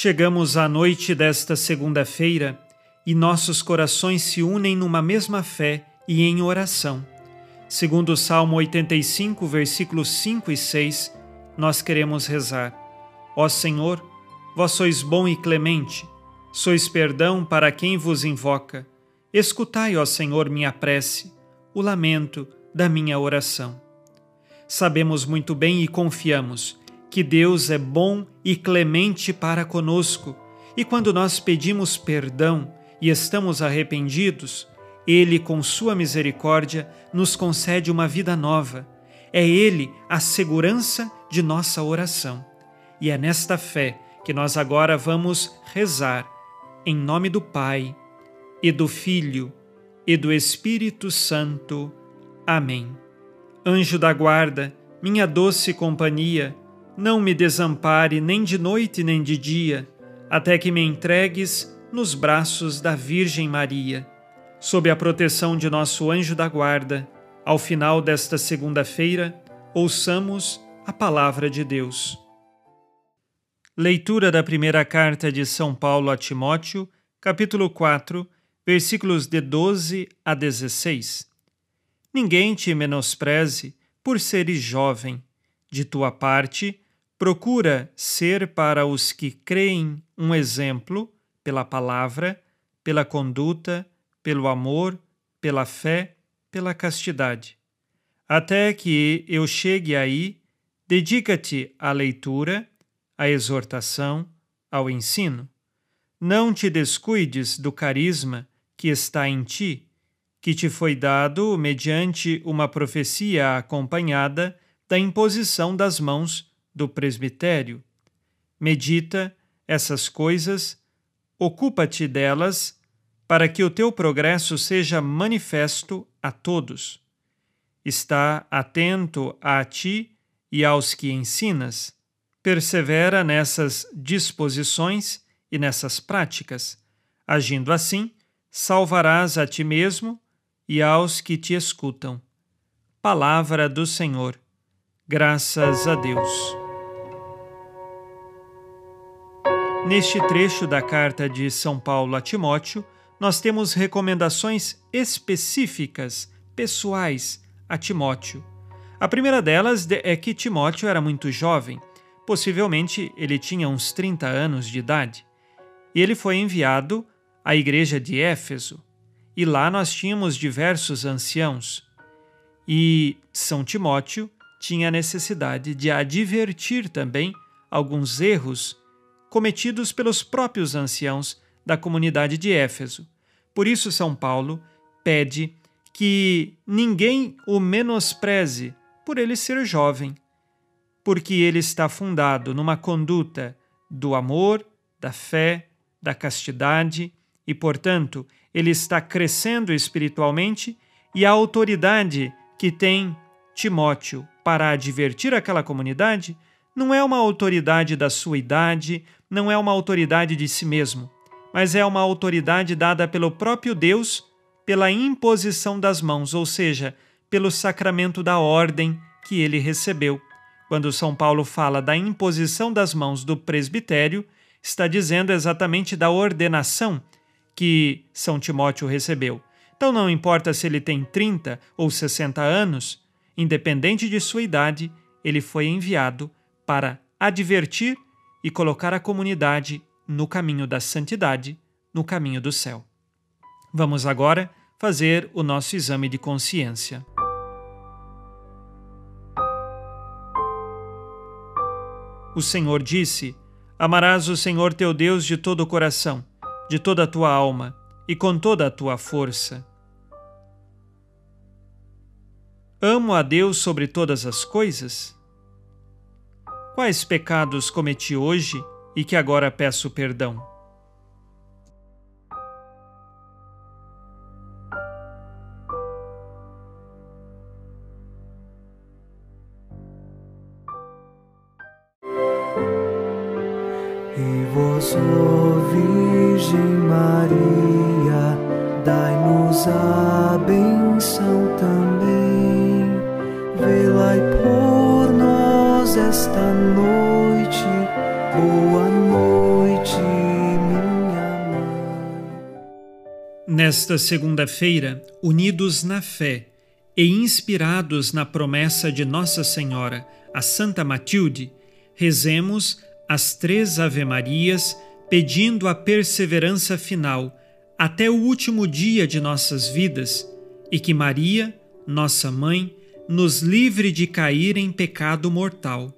Chegamos à noite desta segunda-feira e nossos corações se unem numa mesma fé e em oração. Segundo o Salmo 85, versículos 5 e 6, nós queremos rezar: Ó Senhor, vós sois bom e clemente, sois perdão para quem vos invoca. Escutai, ó Senhor, minha prece, o lamento da minha oração. Sabemos muito bem e confiamos que Deus é bom e clemente para conosco, e quando nós pedimos perdão, e estamos arrependidos, Ele, com Sua misericórdia, nos concede uma vida nova. É Ele a segurança de nossa oração. E é nesta fé que nós agora vamos rezar, em nome do Pai, e do Filho, e do Espírito Santo. Amém. Anjo da guarda, minha doce companhia, não me desampare nem de noite nem de dia, até que me entregues nos braços da Virgem Maria. Sob a proteção de nosso anjo da guarda, ao final desta segunda-feira, ouçamos a palavra de Deus. Leitura da primeira carta de São Paulo a Timóteo, capítulo 4, versículos de 12 a 16. Ninguém te menospreze por seres jovem. De tua parte, procura ser para os que creem um exemplo pela palavra, pela conduta, pelo amor, pela fé, pela castidade. Até que eu chegue aí, dedica-te à leitura, à exortação, ao ensino. Não te descuides do carisma que está em ti, que te foi dado mediante uma profecia acompanhada da imposição das mãos do presbitério. Medita essas coisas Ocupa-te delas, para que o teu progresso seja manifesto a todos. Está atento a ti e aos que ensinas. Persevera nessas disposições e nessas práticas. Agindo assim, salvarás a ti mesmo e aos que te escutam. Palavra do Senhor. Graças a Deus. Neste trecho da carta de São Paulo a Timóteo, nós temos recomendações específicas, pessoais, a Timóteo. A primeira delas é que Timóteo era muito jovem, possivelmente ele tinha uns 30 anos de idade, e ele foi enviado à igreja de Éfeso. E lá nós tínhamos diversos anciãos. E São Timóteo tinha necessidade de advertir também alguns erros cometidos pelos próprios anciãos da comunidade de Éfeso. Por isso, São Paulo pede que ninguém o menospreze por ele ser jovem, porque ele está fundado numa conduta do amor, da fé, da castidade e, portanto, ele está crescendo espiritualmente e a autoridade que tem Timóteo para advertir aquela comunidade não é uma autoridade da sua idade, não é uma autoridade de si mesmo, mas é uma autoridade dada pelo próprio Deus pela imposição das mãos, ou seja, pelo sacramento da ordem que ele recebeu. Quando São Paulo fala da imposição das mãos do presbitério, está dizendo exatamente da ordenação que São Timóteo recebeu. Então não importa se ele tem 30 ou 60 anos, independente de sua idade, ele foi enviado para advertir e colocar a comunidade no caminho da santidade, no caminho do céu. Vamos agora fazer o nosso exame de consciência. O Senhor disse: Amarás o Senhor teu Deus de todo o coração, de toda a tua alma e com toda a tua força. Amo a Deus sobre todas as coisas? Quais pecados cometi hoje e que agora peço perdão? E vós, Virgem Maria, dai-nos a esta noite, boa noite, minha mãe. Nesta segunda-feira, unidos na fé e inspirados na promessa de Nossa Senhora, a Santa Matilde, rezemos as três Ave-Marias pedindo a perseverança final até o último dia de nossas vidas e que Maria, nossa mãe, nos livre de cair em pecado mortal.